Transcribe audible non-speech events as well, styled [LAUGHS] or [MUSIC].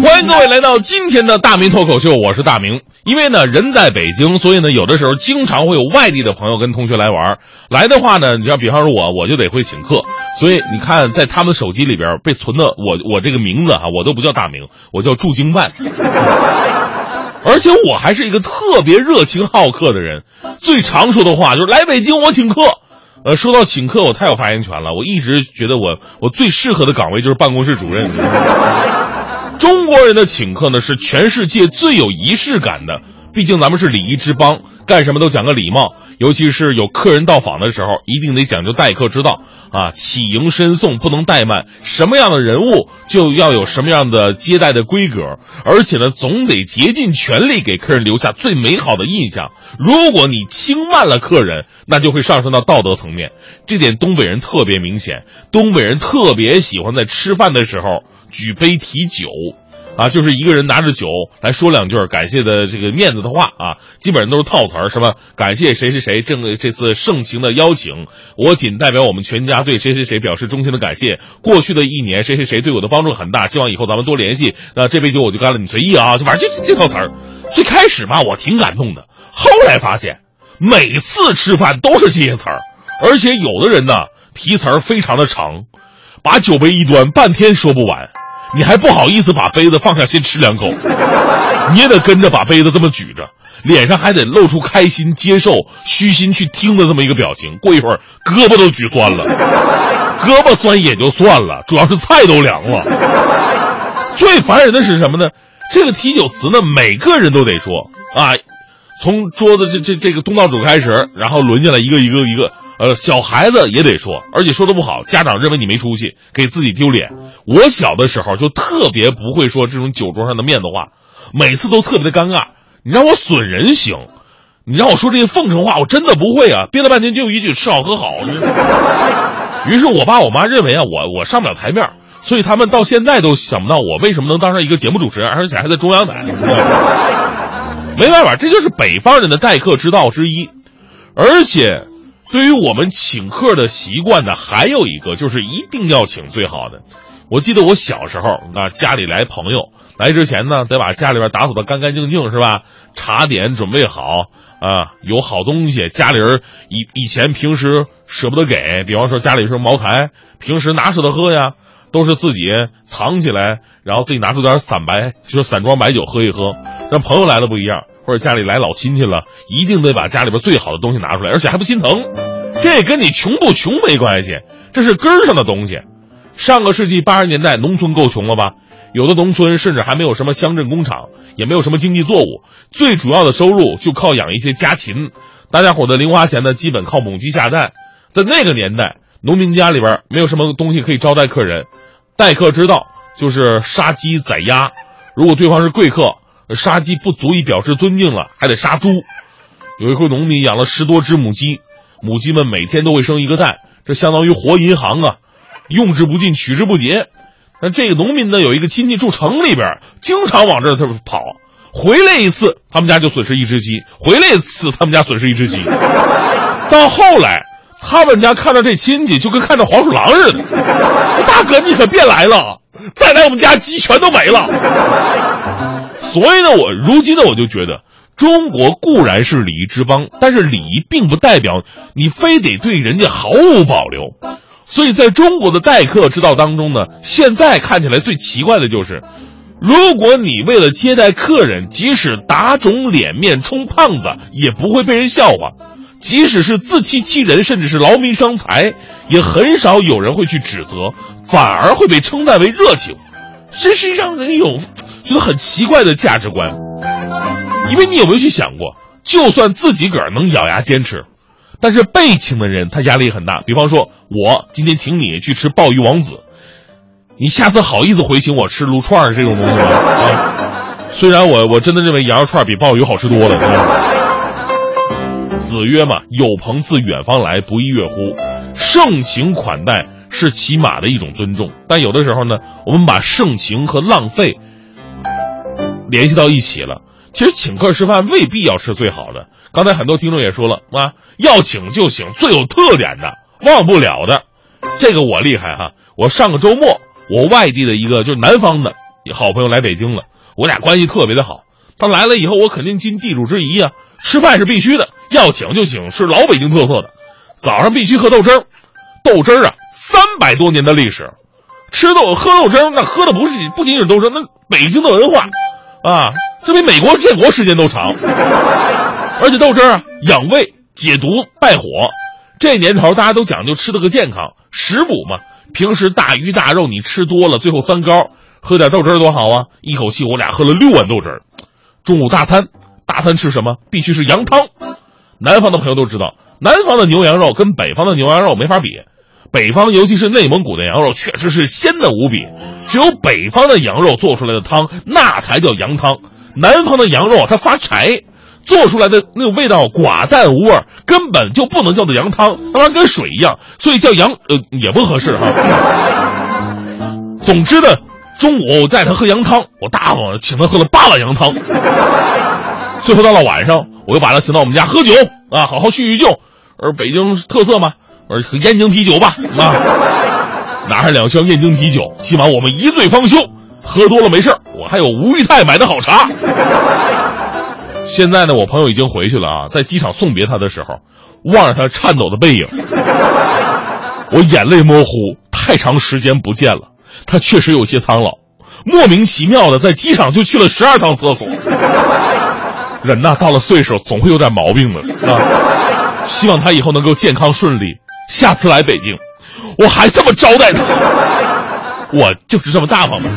欢迎各位来到今天的大明脱口秀，我是大明。因为呢人在北京，所以呢有的时候经常会有外地的朋友跟同学来玩。来的话呢，你像比方说我，我就得会请客。所以你看，在他们手机里边被存的我我这个名字啊，我都不叫大明，我叫驻京办。[LAUGHS] 而且我还是一个特别热情好客的人，最常说的话就是来北京我请客。呃，说到请客，我太有发言权了。我一直觉得我我最适合的岗位就是办公室主任。中国人的请客呢，是全世界最有仪式感的。毕竟咱们是礼仪之邦，干什么都讲个礼貌。尤其是有客人到访的时候，一定得讲究待客之道啊，起迎身送不能怠慢。什么样的人物就要有什么样的接待的规格，而且呢，总得竭尽全力给客人留下最美好的印象。如果你轻慢了客人，那就会上升到道德层面。这点东北人特别明显，东北人特别喜欢在吃饭的时候举杯提酒。啊，就是一个人拿着酒来说两句感谢的这个面子的话啊，基本上都是套词儿，什么感谢谁谁谁正这次盛情的邀请，我仅代表我们全家对谁谁谁表示衷心的感谢。过去的一年，谁谁谁对我的帮助很大，希望以后咱们多联系。那这杯酒我就干了，你随意啊，就反正就这套词儿。最开始嘛，我挺感动的，后来发现每次吃饭都是这些词儿，而且有的人呢提词儿非常的长，把酒杯一端，半天说不完。你还不好意思把杯子放下，先吃两口，[LAUGHS] 你也得跟着把杯子这么举着，脸上还得露出开心、接受、虚心去听的这么一个表情。过一会儿，胳膊都举酸了，[LAUGHS] 胳膊酸也就算了，主要是菜都凉了。[LAUGHS] 最烦人的是什么呢？这个提酒词呢，每个人都得说啊，从桌子这这这个东道主开始，然后轮下来一个一个一个。呃，小孩子也得说，而且说的不好，家长认为你没出息，给自己丢脸。我小的时候就特别不会说这种酒桌上的面子话，每次都特别的尴尬。你让我损人行，你让我说这些奉承话，我真的不会啊，憋了半天就一句吃好喝好。于是我爸我妈认为啊，我我上不了台面，所以他们到现在都想不到我为什么能当上一个节目主持人，而且还在中央台。没办法，这就是北方人的待客之道之一，而且。对于我们请客的习惯呢，还有一个就是一定要请最好的。我记得我小时候，那家里来朋友来之前呢，得把家里边打扫的干干净净，是吧？茶点准备好啊，有好东西。家里人以以前平时舍不得给，比方说家里是茅台，平时哪舍得喝呀？都是自己藏起来，然后自己拿出点散白，就是散装白酒喝一喝。但朋友来了不一样。或者家里来老亲戚了，一定得把家里边最好的东西拿出来，而且还不心疼。这跟你穷不穷没关系，这是根儿上的东西。上个世纪八十年代，农村够穷了吧？有的农村甚至还没有什么乡镇工厂，也没有什么经济作物，最主要的收入就靠养一些家禽。大家伙的零花钱呢，基本靠母鸡下蛋。在那个年代，农民家里边没有什么东西可以招待客人，待客之道就是杀鸡宰鸭。如果对方是贵客。杀鸡不足以表示尊敬了，还得杀猪。有一户农民养了十多只母鸡，母鸡们每天都会生一个蛋，这相当于活银行啊，用之不尽，取之不竭。那这个农民呢，有一个亲戚住城里边，经常往这儿跑，回来一次他们家就损失一只鸡，回来一次他们家损失一只鸡。到后来，他们家看到这亲戚就跟看到黄鼠狼似的。大哥，你可别来了，再来我们家鸡全都没了。所以呢，我如今呢，我就觉得，中国固然是礼仪之邦，但是礼仪并不代表你非得对人家毫无保留。所以，在中国的待客之道当中呢，现在看起来最奇怪的就是，如果你为了接待客人，即使打肿脸面充胖子，也不会被人笑话；即使是自欺欺人，甚至是劳民伤财，也很少有人会去指责，反而会被称赞为热情。这是让人有。一个很奇怪的价值观，因为你有没有去想过，就算自己个儿能咬牙坚持，但是被请的人他压力很大。比方说，我今天请你去吃鲍鱼王子，你下次好意思回请我吃撸串这种东西吗？啊，虽然我我真的认为羊肉串比鲍鱼好吃多了。子曰嘛，有朋自远方来，不亦乐乎？盛情款待是起码的一种尊重，但有的时候呢，我们把盛情和浪费。联系到一起了，其实请客吃饭未必要吃最好的。刚才很多听众也说了啊，要请就请最有特点的、忘不了的。这个我厉害哈！我上个周末，我外地的一个就是南方的好朋友来北京了，我俩关系特别的好。他来了以后，我肯定尽地主之谊啊，吃饭是必须的，要请就请，是老北京特色的。早上必须喝豆汁儿，豆汁儿啊，三百多年的历史，吃豆喝豆汁儿，那喝的不是不仅仅是豆汁儿，那北京的文化啊，这比美国建国时间都长。而且豆汁儿啊，养胃、解毒、败火。这年头大家都讲究吃的个健康，食补嘛。平时大鱼大肉你吃多了，最后三高，喝点豆汁儿多好啊！一口气我俩喝了六碗豆汁儿。中午大餐，大餐吃什么？必须是羊汤。南方的朋友都知道，南方的牛羊肉跟北方的牛羊肉没法比。北方尤其是内蒙古的羊肉，确实是鲜的无比。只有北方的羊肉做出来的汤，那才叫羊汤。南方的羊肉它发柴。做出来的那种味道寡淡无味，根本就不能叫做羊汤，那玩意跟水一样，所以叫羊呃也不合适哈。总之呢，中午我带他喝羊汤，我大方请他喝了八碗羊汤。最后到了晚上，我又把他请到我们家喝酒啊，好好叙叙旧。而北京特色嘛，我说喝燕京啤酒吧 [LAUGHS] 啊，拿上两箱燕京啤酒，今晚我们一醉方休。喝多了没事我还有吴裕泰买的好茶。现在呢，我朋友已经回去了啊，在机场送别他的时候，望着他颤抖的背影，我眼泪模糊。太长时间不见了，他确实有些苍老，莫名其妙的在机场就去了十二趟厕所。人呐，到了岁数总会有点毛病的啊。希望他以后能够健康顺利，下次来北京，我还这么招待他，我就是这么大方嘛。